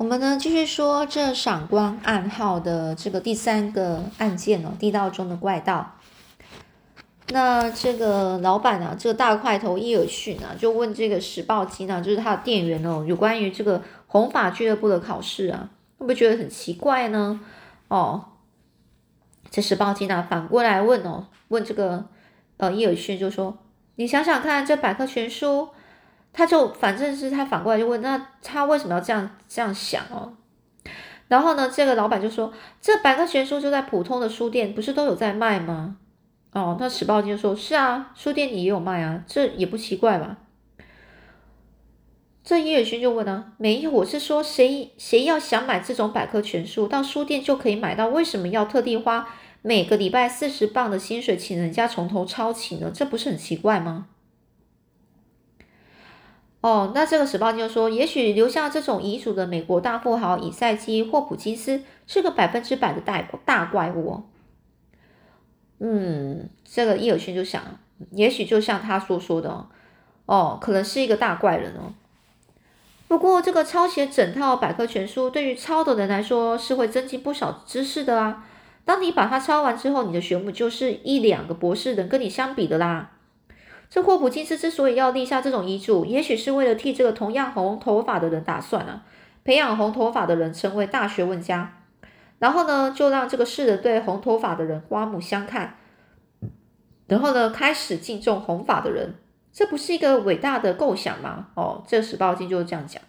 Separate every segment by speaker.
Speaker 1: 我们呢继续说这赏光暗号的这个第三个案件哦，地道中的怪盗。那这个老板啊，这个大块头伊尔逊啊，就问这个时报金啊，就是他的店员哦，有关于这个红法俱乐部的考试啊，会不会觉得很奇怪呢？哦，这时报金啊，反过来问哦，问这个呃伊尔逊就说：“你想想看，这百科全书。”他就反正是他反过来就问，那他为什么要这样这样想哦？然后呢，这个老板就说，这百科全书就在普通的书店，不是都有在卖吗？哦，那史报金就说，是啊，书店里也有卖啊，这也不奇怪吧？这叶尔勋就问呢，没有，我是说，谁谁要想买这种百科全书，到书店就可以买到，为什么要特地花每个礼拜四十磅的薪水请人家从头抄起呢？这不是很奇怪吗？哦，那这个史报就说，也许留下这种遗嘱的美国大富豪以赛基霍普金斯是个百分之百的大大怪物。嗯，这个伊尔逊就想，也许就像他所说的，哦，可能是一个大怪人哦。不过，这个抄写整套百科全书对于抄的人来说是会增进不少知识的啊。当你把它抄完之后，你的学母就是一两个博士能跟你相比的啦。这霍普金斯之所以要立下这种遗嘱，也许是为了替这个同样红头发的人打算啊，培养红头发的人成为大学问家，然后呢，就让这个世人对红头发的人刮目相看，然后呢，开始敬重红发的人，这不是一个伟大的构想吗？哦，这个史报金就是这样讲。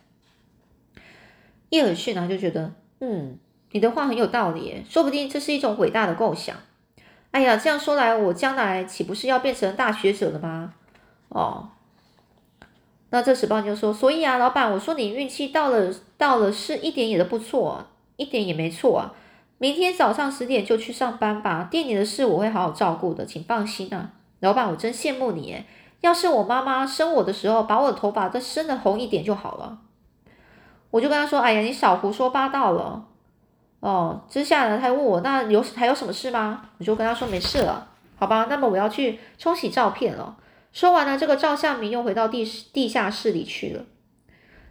Speaker 1: 叶尔逊呢就觉得，嗯，你的话很有道理，说不定这是一种伟大的构想。哎呀，这样说来，我将来岂不是要变成大学者了吗？哦，那这时报就说，所以啊，老板，我说你运气到了，到了是一点也都不错，一点也没错啊。明天早上十点就去上班吧，店里的事我会好好照顾的，请放心啊。老板，我真羡慕你，要是我妈妈生我的时候把我的头发再生的红一点就好了。我就跟他说，哎呀，你少胡说八道了。哦，接下来他问我，那有还有什么事吗？我就跟他说没事了，好吧。那么我要去冲洗照片了。说完了，这个照相明又回到地地下室里去了。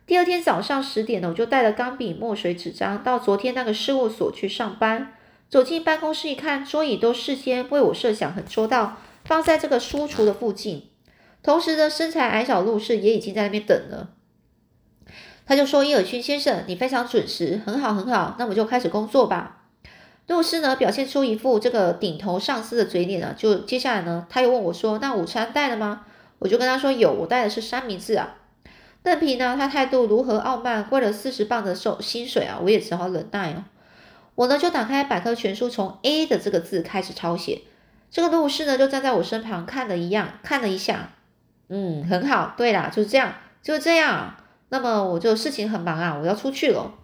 Speaker 1: 第二天早上十点呢，我就带了钢笔、墨水、纸张到昨天那个事务所去上班。走进办公室一看，桌椅都事先为我设想很周到，放在这个书橱的附近。同时呢，身材矮小陆氏也已经在那边等了。他就说：“伊尔逊先生，你非常准时，很好，很好。那我就开始工作吧。”陆氏呢，表现出一副这个顶头上司的嘴脸呢。就接下来呢，他又问我说：“那午餐带了吗？”我就跟他说：“有，我带的是三明治啊。”邓皮呢，他态度如何傲慢，为了四十磅的收薪水啊，我也只好忍耐哦。我呢，就打开百科全书，从 A 的这个字开始抄写。这个陆氏呢，就站在我身旁看了一样，看了一下，嗯，很好。对啦，就是这样，就这样。那么我就事情很忙啊，我要出去了，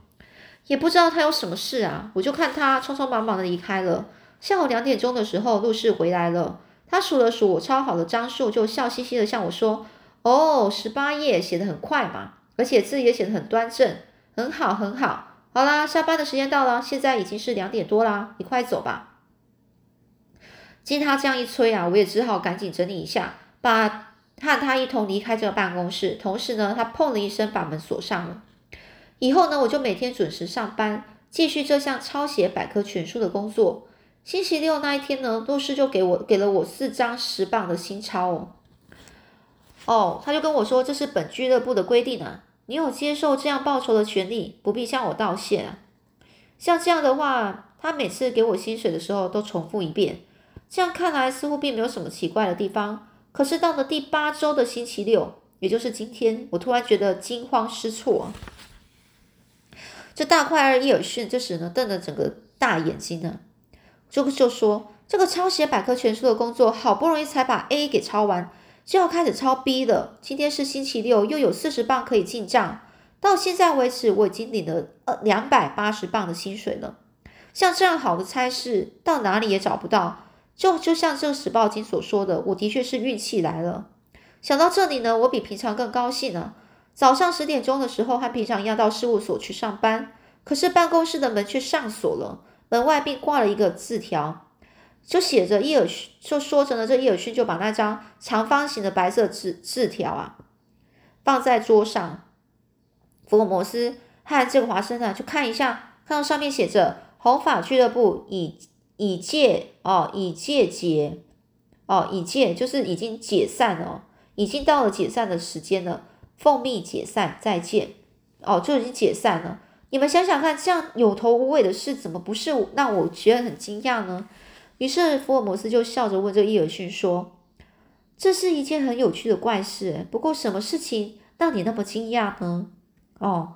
Speaker 1: 也不知道他有什么事啊，我就看他匆匆忙忙的离开了。下午两点钟的时候，陆氏回来了，他数了数我抄好的张数，就笑嘻嘻的向我说：“哦，十八页写的很快嘛，而且字也写的很端正，很好很好。好啦，下班的时间到了，现在已经是两点多啦，你快走吧。”经他这样一催啊，我也只好赶紧整理一下，把。和他一同离开这个办公室，同时呢，他砰的一声把门锁上了。以后呢，我就每天准时上班，继续这项抄写百科全书的工作。星期六那一天呢，洛师就给我给了我四张十磅的新钞哦。哦，他就跟我说，这是本俱乐部的规定啊，你有接受这样报酬的权利，不必向我道谢啊。像这样的话，他每次给我薪水的时候都重复一遍，这样看来似乎并没有什么奇怪的地方。可是到了第八周的星期六，也就是今天，我突然觉得惊慌失措。这大块二伊尔逊这时呢，瞪着整个大眼睛呢，就就说：“这个抄写百科全书的工作，好不容易才把 A 给抄完，就要开始抄 B 了。今天是星期六，又有四十磅可以进账。到现在为止，我已经领了呃两百八十磅的薪水了。像这样好的差事，到哪里也找不到。”就就像这个史报金所说的，我的确是运气来了。想到这里呢，我比平常更高兴了。早上十点钟的时候，和平常一样到事务所去上班。可是办公室的门却上锁了，门外并挂了一个字条，就写着伊尔逊，就说着呢，这伊尔逊就把那张长方形的白色字字条啊放在桌上。福尔摩斯，和这个华生呢，就看一下，看到上面写着“红发俱乐部已已届哦，已届结哦，已届就是已经解散了，已经到了解散的时间了，奉命解散，再见哦，就已经解散了。你们想想看，这样有头无尾的事，怎么不是让我觉得很惊讶呢？”于是福尔摩斯就笑着问这伊尔逊说。这是一件很有趣的怪事，不过什么事情让你那么惊讶呢？哦，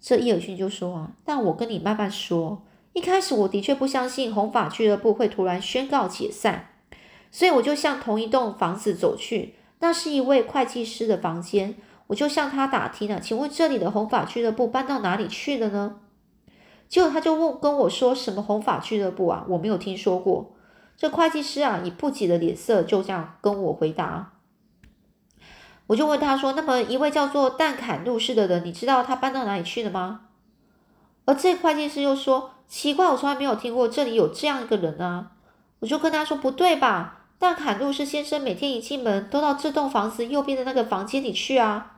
Speaker 1: 这伊尔逊就说啊，但我跟你慢慢说。一开始我的确不相信红发俱乐部会突然宣告解散，所以我就向同一栋房子走去，那是一位会计师的房间，我就向他打听了，请问这里的红发俱乐部搬到哪里去了呢？结果他就问跟我说什么红发俱乐部啊，我没有听说过。这会计师啊，以不解的脸色就这样跟我回答。我就问他说：“那么一位叫做蛋坎路士的人，你知道他搬到哪里去了吗？”而这会计师又说：“奇怪，我从来没有听过这里有这样一个人啊！”我就跟他说：“不对吧？蛋坎路士先生每天一进门都到这栋房子右边的那个房间里去啊。”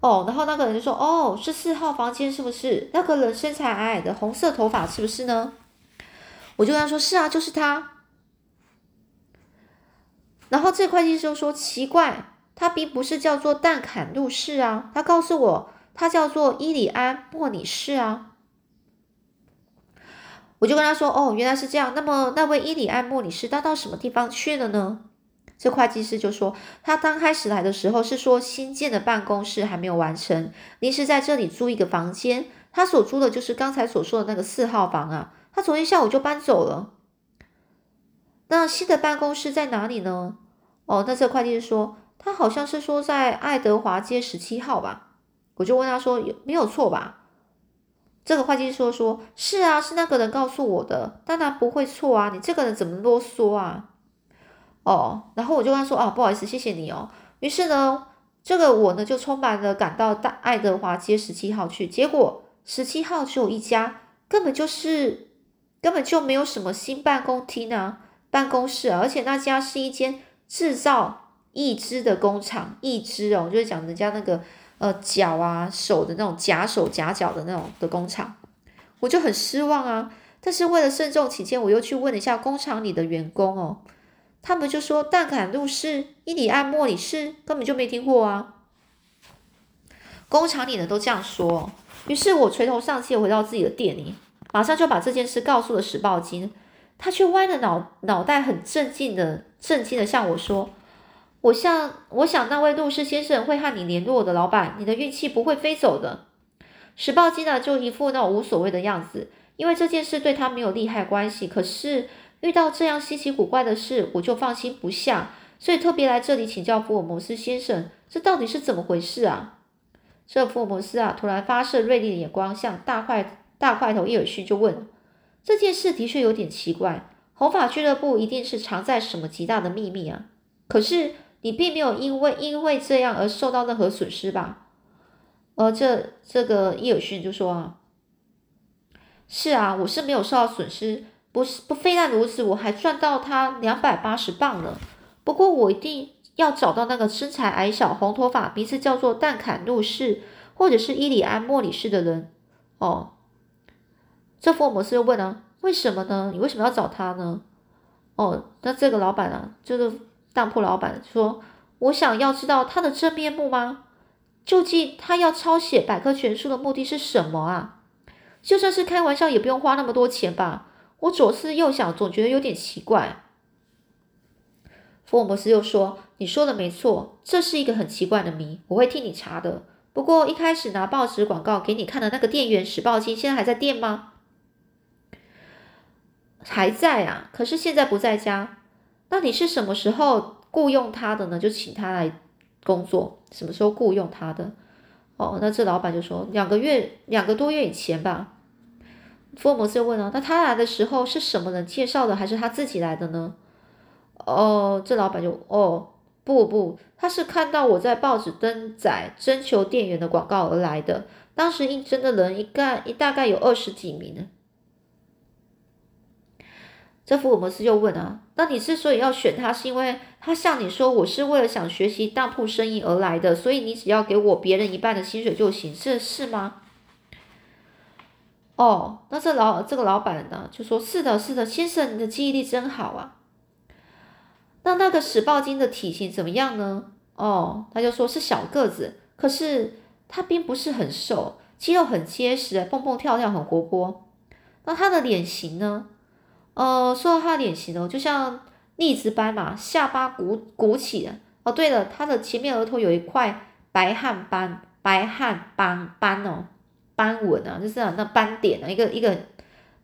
Speaker 1: 哦，然后那个人就说：“哦，是四号房间是不是？那个人身材矮矮的，红色头发是不是呢？”我就跟他说：“是啊，就是他。”然后这会计师就说：“奇怪，他并不是叫做蛋坎路士啊，他告诉我他叫做伊里安莫里士啊。”我就跟他说：“哦，原来是这样。那么那位伊里安莫里士他到什么地方去了呢？”这会计师就说：“他刚开始来的时候是说新建的办公室还没有完成，临时在这里租一个房间，他所租的就是刚才所说的那个四号房啊。”他昨天下午就搬走了。那新的办公室在哪里呢？哦，那这会计师说，他好像是说在爱德华街十七号吧。我就问他说，有没有错吧？这个会计说，说是啊，是那个人告诉我的，当然不会错啊。你这个人怎么啰嗦啊？哦，然后我就跟他说，啊，不好意思，谢谢你哦。于是呢，这个我呢就匆忙的赶到大爱德华街十七号去，结果十七号只有一家，根本就是。根本就没有什么新办公厅啊，办公室，而且那家是一间制造义肢的工厂，义肢哦，就是讲人家那个呃脚啊手的那种假手假脚的那种的工厂，我就很失望啊。但是为了慎重起见，我又去问了一下工厂里的员工哦，他们就说蛋坎路士、伊里安莫里士根本就没听过啊。工厂里的都这样说，于是我垂头丧气回到自己的店里。马上就把这件事告诉了史报金，他却歪着脑脑袋，很镇静的、镇静的向我说：“我想，我想那位陆氏先生会和你联络的，老板，你的运气不会飞走的。”史报金呢，就一副那无所谓的样子，因为这件事对他没有利害关系。可是遇到这样稀奇古怪的事，我就放心不下，所以特别来这里请教福尔摩斯先生，这到底是怎么回事啊？这福尔摩斯啊，突然发射锐利的眼光，向大块。大块头伊尔逊就问：“这件事的确有点奇怪，红发俱乐部一定是藏在什么极大的秘密啊？可是你并没有因为因为这样而受到任何损失吧？”而这这个伊尔逊就说：“啊，是啊，我是没有受到损失，不是不非但如此，我还赚到他两百八十磅呢。不过我一定要找到那个身材矮小、红头发、名字叫做蛋坎路士或者是伊里安莫里士的人哦。”这福尔摩斯又问啊，为什么呢？你为什么要找他呢？哦，那这个老板啊，就是当铺老板说，我想要知道他的真面目吗？究竟他要抄写百科全书的目的是什么啊？就算是开玩笑，也不用花那么多钱吧？我左思右想，总觉得有点奇怪。福尔摩斯又说，你说的没错，这是一个很奇怪的谜，我会替你查的。不过一开始拿报纸广告给你看的那个店员史报金，现在还在店吗？还在啊，可是现在不在家。那你是什么时候雇佣他的呢？就请他来工作，什么时候雇佣他的？哦，那这老板就说两个月，两个多月以前吧。福尔摩斯就问了，那他来的时候是什么人介绍的，还是他自己来的呢？哦，这老板就哦不不，他是看到我在报纸登载征求店员的广告而来的。当时应征的人一概一大概有二十几名呢。这福尔摩斯又问啊，那你之所以要选他，是因为他向你说我是为了想学习当铺生意而来的，所以你只要给我别人一半的薪水就行，这是吗？哦，那这老这个老板呢就说是的，是的，先生，你的记忆力真好啊。那那个史豹金的体型怎么样呢？哦，他就说是小个子，可是他并不是很瘦，肌肉很结实，蹦蹦跳跳，很活泼。那他的脸型呢？呃，说到他的脸型哦，就像栗子斑嘛，下巴鼓鼓起的。哦，对了，他的前面额头有一块白汗斑，白汗斑斑哦。斑纹啊，就是那斑点啊，一个一个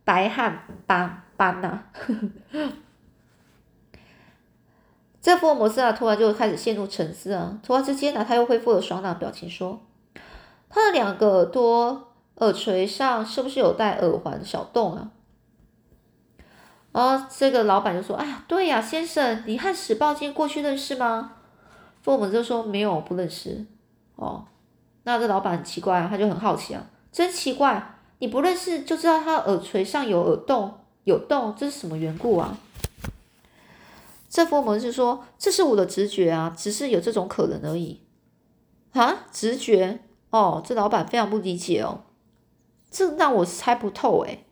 Speaker 1: 白汗斑斑呐。这福尔摩斯啊，突然就开始陷入沉思啊。突然之间呢，他又恢复了爽朗表情，说：“他的两个耳朵耳垂上是不是有戴耳环小洞啊？”然后这个老板就说：“哎呀，对呀，先生，你和史豹精过去认识吗？”福尔摩斯就说：“没有，不认识。”哦，那这老板很奇怪啊，他就很好奇啊。真奇怪，你不认识就知道他耳垂上有耳洞，有洞，这是什么缘故啊？这福尔摩斯说：“这是我的直觉啊，只是有这种可能而已。”啊，直觉？哦，这老板非常不理解哦，这让我猜不透诶。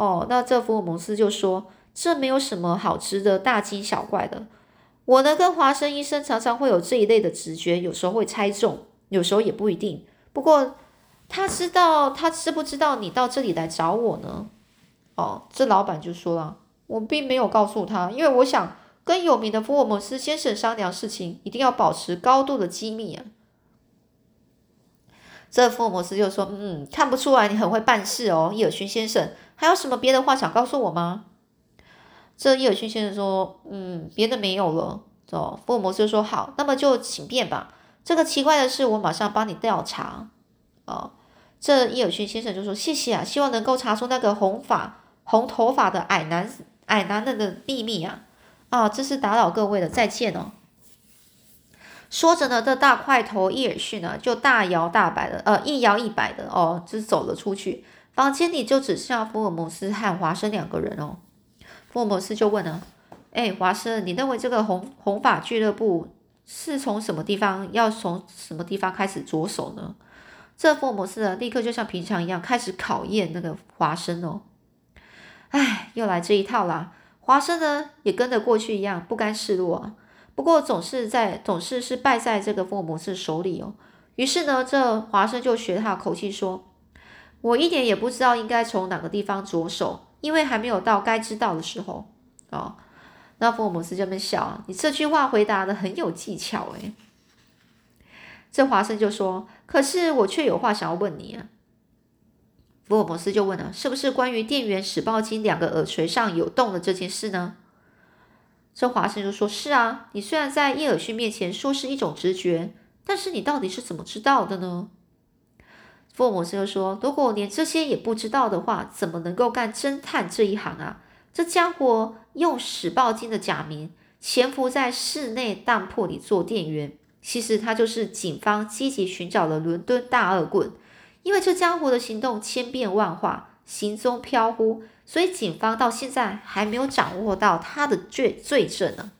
Speaker 1: 哦，那这福尔摩斯就说：“这没有什么好值得大惊小怪的。我呢，跟华生医生常常会有这一类的直觉，有时候会猜中，有时候也不一定。不过。”他知道，他知不知道你到这里来找我呢？哦，这老板就说了，我并没有告诉他，因为我想跟有名的福尔摩斯先生商量事情，一定要保持高度的机密啊。这福尔摩斯就说：“嗯，看不出来你很会办事哦，伊尔逊先生，还有什么别的话想告诉我吗？”这伊尔逊先生说：“嗯，别的没有了。”哦，福尔摩斯说：“好，那么就请便吧。这个奇怪的事，我马上帮你调查。”哦。这伊尔逊先生就说：“谢谢啊，希望能够查出那个红发、红头发的矮男、矮男人的秘密啊！啊，这是打扰各位了，再见哦。”说着呢，这大块头伊尔逊呢就大摇大摆的，呃，一摇一摆的哦，就走了出去。房间里就只剩下福尔摩斯和华生两个人哦。福尔摩斯就问了：“哎，华生，你认为这个红红发俱乐部是从什么地方要从什么地方开始着手呢？”这福尔摩斯呢，立刻就像平常一样开始考验那个华生哦。哎，又来这一套啦！华生呢也跟着过去一样不甘示弱啊。不过总是在总是是败在这个福尔摩斯手里哦。于是呢，这华生就学他口气说：“我一点也不知道应该从哪个地方着手，因为还没有到该知道的时候。”哦，那福尔摩斯这么笑，你这句话回答的很有技巧诶。这华生就说：“可是我却有话想要问你啊。”福尔摩斯就问了：“是不是关于店员史鲍金两个耳垂上有洞的这件事呢？”这华生就说：“是啊，你虽然在叶尔逊面前说是一种直觉，但是你到底是怎么知道的呢？”福尔摩斯又说：“如果连这些也不知道的话，怎么能够干侦探这一行啊？这家伙用史鲍金的假名潜伏在室内当铺里做店员。”其实他就是警方积极寻找的伦敦大恶棍，因为这家伙的行动千变万化，行踪飘忽，所以警方到现在还没有掌握到他的罪罪证呢。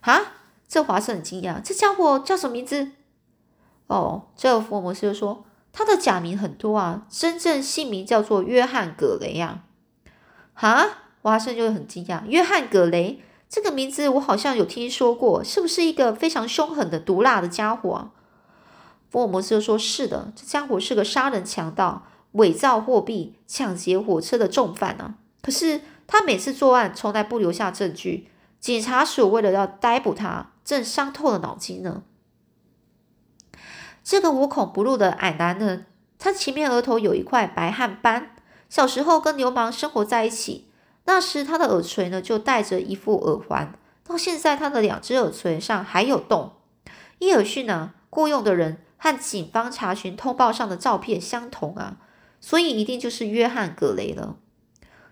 Speaker 1: 啊，这华生很惊讶，这家伙叫什么名字？哦，这个福尔摩斯就说他的假名很多啊，真正姓名叫做约翰·葛雷啊。哈，华生就很惊讶，约翰·葛雷。这个名字我好像有听说过，是不是一个非常凶狠的毒辣的家伙啊？福尔摩斯说：“是的，这家伙是个杀人强盗，伪造货币、抢劫火车的重犯啊！可是他每次作案从来不留下证据，警察署为了要逮捕他，正伤透了脑筋呢。这个无孔不入的矮男人，他前面额头有一块白汗斑，小时候跟流氓生活在一起。”那时他的耳垂呢，就戴着一副耳环，到现在他的两只耳垂上还有洞。伊尔逊呢，雇佣的人和警方查询通报上的照片相同啊，所以一定就是约翰·格雷了。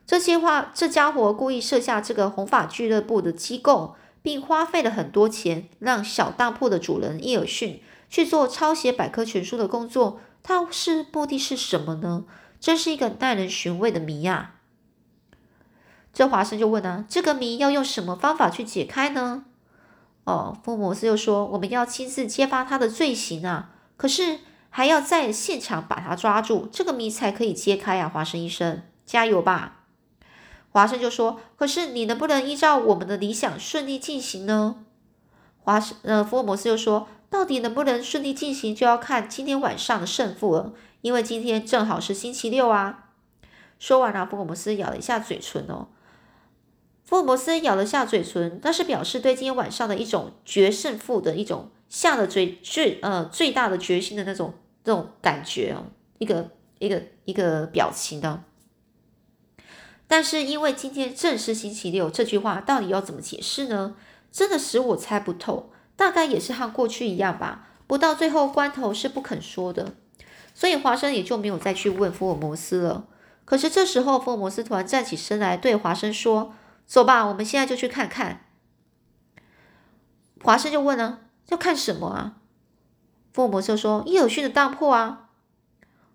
Speaker 1: 这些话，这家伙故意设下这个红发俱乐部的机构，并花费了很多钱，让小当铺的主人伊尔逊去做抄写百科全书的工作。他是目的是什么呢？真是一个耐人寻味的谜啊！这华生就问啊，这个谜要用什么方法去解开呢？哦，福尔摩斯又说，我们要亲自揭发他的罪行啊，可是还要在现场把他抓住，这个谜才可以揭开啊。华生医生，加油吧！华生就说，可是你能不能依照我们的理想顺利进行呢？华生，呃，福尔摩斯又说，到底能不能顺利进行，就要看今天晚上的胜负了，因为今天正好是星期六啊。说完了，福尔摩斯咬了一下嘴唇哦。福尔摩斯咬了下嘴唇，那是表示对今天晚上的一种决胜负的一种下了最最呃最大的决心的那种这种感觉哦，一个一个一个表情的。但是因为今天正是星期六，这句话到底要怎么解释呢？真的使我猜不透。大概也是和过去一样吧，不到最后关头是不肯说的。所以华生也就没有再去问福尔摩斯了。可是这时候，福尔摩斯突然站起身来，对华生说。走吧，我们现在就去看看。华生就问了：“要看什么啊？”福尔摩斯说：“伊尔逊的当铺啊。”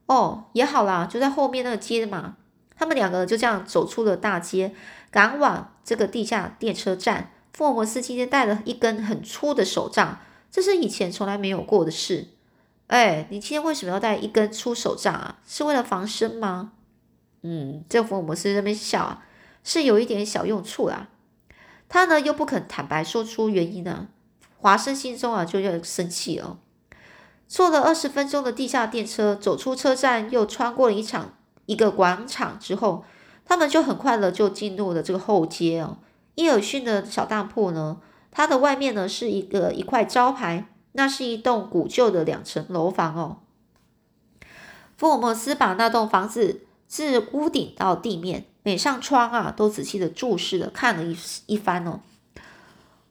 Speaker 1: 哦，也好啦，就在后面那个街嘛。他们两个就这样走出了大街，赶往这个地下电车站。福尔摩斯今天带了一根很粗的手杖，这是以前从来没有过的事。哎，你今天为什么要带一根粗手杖啊？是为了防身吗？嗯，这福尔摩斯那边笑啊。是有一点小用处啦，他呢又不肯坦白说出原因呢，华生心中啊就要生气了。坐了二十分钟的地下电车，走出车站，又穿过了一场一个广场之后，他们就很快的就进入了这个后街哦。伊尔逊的小当铺呢，它的外面呢是一个一块招牌，那是一栋古旧的两层楼房哦。福尔摩斯把那栋房子自屋顶到地面。每扇窗啊，都仔细的注视的看了一一番哦。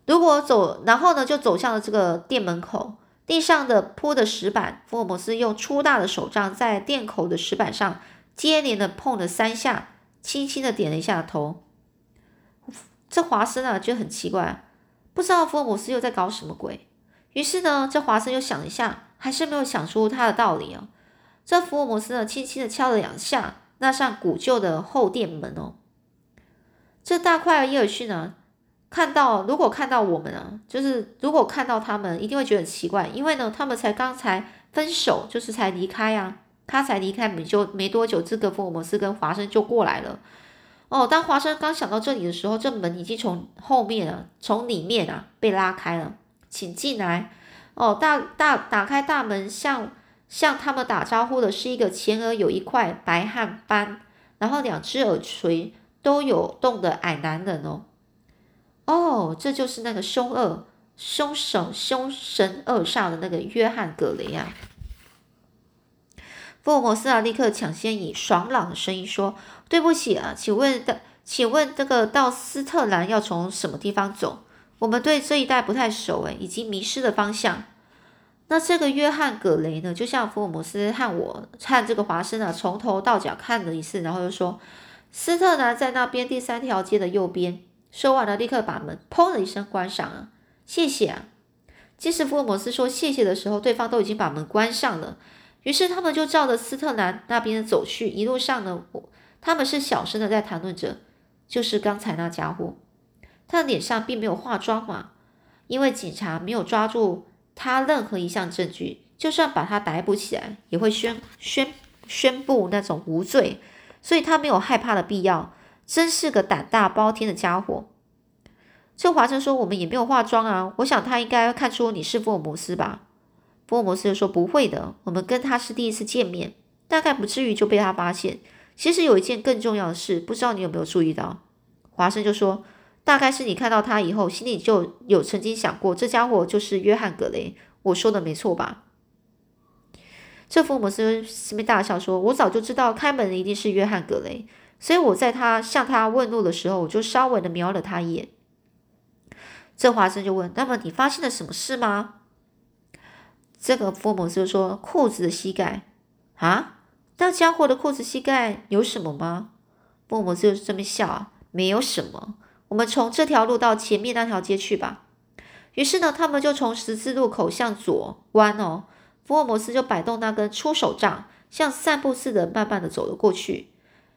Speaker 1: 如果走，然后呢，就走向了这个店门口，地上的铺的石板，福尔摩斯用粗大的手杖在店口的石板上接连的碰了三下，轻轻的点了一下头。这华生啊，就很奇怪，不知道福尔摩斯又在搞什么鬼。于是呢，这华生又想了一下，还是没有想出他的道理啊。这福尔摩斯呢，轻轻的敲了两下。那扇古旧的后殿门哦，这大块的伊尔逊呢，看到如果看到我们啊，就是如果看到他们，一定会觉得很奇怪，因为呢，他们才刚才分手，就是才离开啊，他才离开没就没多久，这个福尔摩斯跟华生就过来了。哦，当华生刚想到这里的时候，这门已经从后面啊，从里面啊被拉开了，请进来。哦，大大打开大门，向。向他们打招呼的是一个前额有一块白汗斑，然后两只耳垂都有洞的矮男人哦。哦，这就是那个凶恶凶手凶神恶煞的那个约翰·葛雷啊。福尔摩斯啊，立刻抢先以爽朗的声音说：“对不起啊，请问的，请问这个到斯特兰要从什么地方走？我们对这一带不太熟，诶，已经迷失了方向。”那这个约翰·葛雷呢，就像福尔摩斯和我和这个华生啊，从头到脚看了一次，然后又说：“斯特兰在那边第三条街的右边。”说完了，立刻把门砰的一声关上了。谢谢啊！即使福尔摩斯说谢谢的时候，对方都已经把门关上了。于是他们就照着斯特兰那边走去。一路上呢，他们是小声的在谈论着，就是刚才那家伙，他的脸上并没有化妆嘛，因为警察没有抓住。他任何一项证据，就算把他逮捕起来，也会宣宣宣布那种无罪，所以他没有害怕的必要。真是个胆大包天的家伙。这华生说：“我们也没有化妆啊，我想他应该看出你是福尔摩斯吧？”福尔摩斯就说：“不会的，我们跟他是第一次见面，大概不至于就被他发现。其实有一件更重要的事，不知道你有没有注意到？”华生就说。大概是你看到他以后，心里就有曾经想过，这家伙就是约翰·格雷。我说的没错吧？这福尔摩斯斯密大笑说：“我早就知道开门的一定是约翰·格雷，所以我在他向他问路的时候，我就稍微的瞄了他一眼。”这华生就问：“那么你发现了什么事吗？”这个福尔摩斯就说：“裤子的膝盖啊，那家伙的裤子膝盖有什么吗？”福尔摩斯就这么笑啊，没有什么。我们从这条路到前面那条街去吧。于是呢，他们就从十字路口向左弯哦。福尔摩斯就摆动那根粗手杖，像散步似的慢慢的走了过去。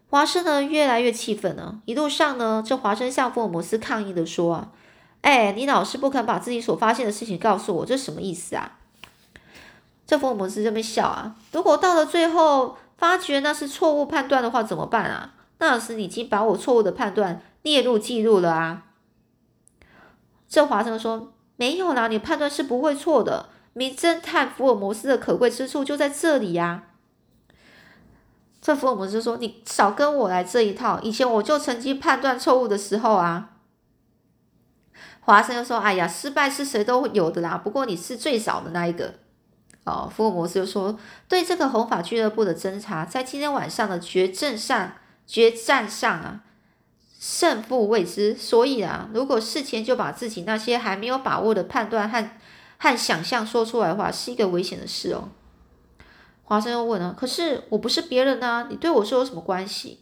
Speaker 1: 华生呢越来越气愤了。一路上呢，这华生向福尔摩斯抗议的说：“啊，哎，你老是不肯把自己所发现的事情告诉我，这什么意思啊？”这福尔摩斯这边笑啊。如果到了最后发觉那是错误判断的话，怎么办啊？那时你已经把我错误的判断列入记录了啊。这华生说：“没有啦，你判断是不会错的。名侦探福尔摩斯的可贵之处就在这里呀。”这福尔摩斯说：“你少跟我来这一套，以前我就曾经判断错误的时候啊。”华生又说：“哎呀，失败是谁都有的啦，不过你是最少的那一个。”哦，福尔摩斯就说：“对这个红发俱乐部的侦查，在今天晚上的决战上，决战上啊，胜负未知，所以啊，如果事前就把自己那些还没有把握的判断和和想象说出来的话，是一个危险的事哦。”华生又问了：“可是我不是别人啊，你对我说有什么关系？”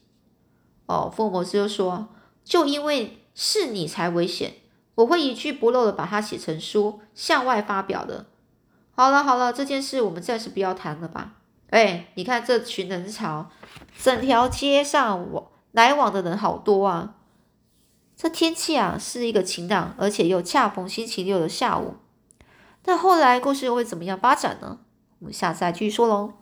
Speaker 1: 哦，福尔摩斯就说：“就因为是你才危险，我会一句不漏的把它写成书，向外发表的。”好了好了，这件事我们暂时不要谈了吧。哎，你看这群人潮，整条街上往来往的人好多啊。这天气啊是一个晴朗，而且又恰逢星期六的下午。那后来故事又会怎么样发展呢？我们下次再继续说喽。